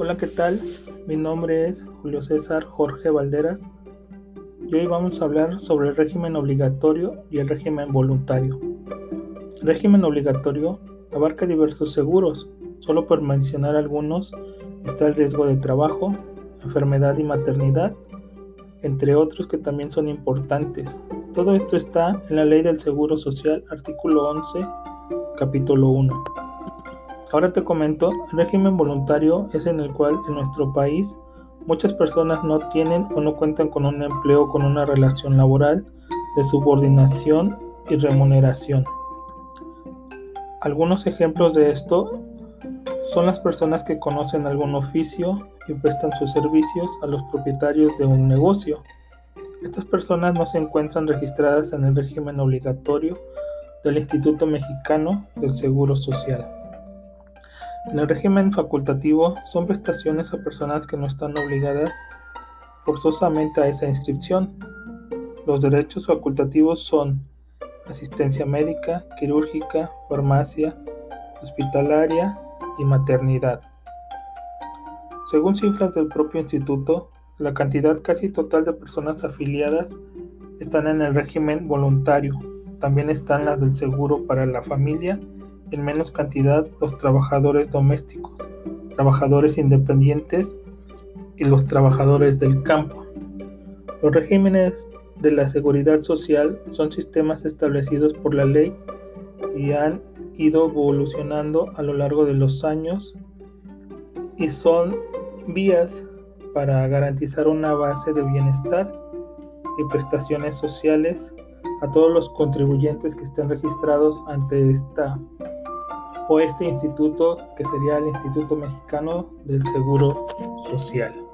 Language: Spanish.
Hola, ¿qué tal? Mi nombre es Julio César Jorge Valderas y hoy vamos a hablar sobre el régimen obligatorio y el régimen voluntario. El régimen obligatorio abarca diversos seguros, solo por mencionar algunos está el riesgo de trabajo, enfermedad y maternidad, entre otros que también son importantes. Todo esto está en la Ley del Seguro Social, artículo 11, capítulo 1. Ahora te comento, el régimen voluntario es en el cual en nuestro país muchas personas no tienen o no cuentan con un empleo con una relación laboral de subordinación y remuneración. Algunos ejemplos de esto son las personas que conocen algún oficio y prestan sus servicios a los propietarios de un negocio. Estas personas no se encuentran registradas en el régimen obligatorio del Instituto Mexicano del Seguro Social. En el régimen facultativo son prestaciones a personas que no están obligadas forzosamente a esa inscripción. Los derechos facultativos son asistencia médica, quirúrgica, farmacia, hospitalaria y maternidad. Según cifras del propio instituto, la cantidad casi total de personas afiliadas están en el régimen voluntario. También están las del seguro para la familia en menos cantidad los trabajadores domésticos, trabajadores independientes y los trabajadores del campo. Los regímenes de la seguridad social son sistemas establecidos por la ley y han ido evolucionando a lo largo de los años y son vías para garantizar una base de bienestar y prestaciones sociales a todos los contribuyentes que estén registrados ante esta o este instituto que sería el Instituto Mexicano del Seguro Social.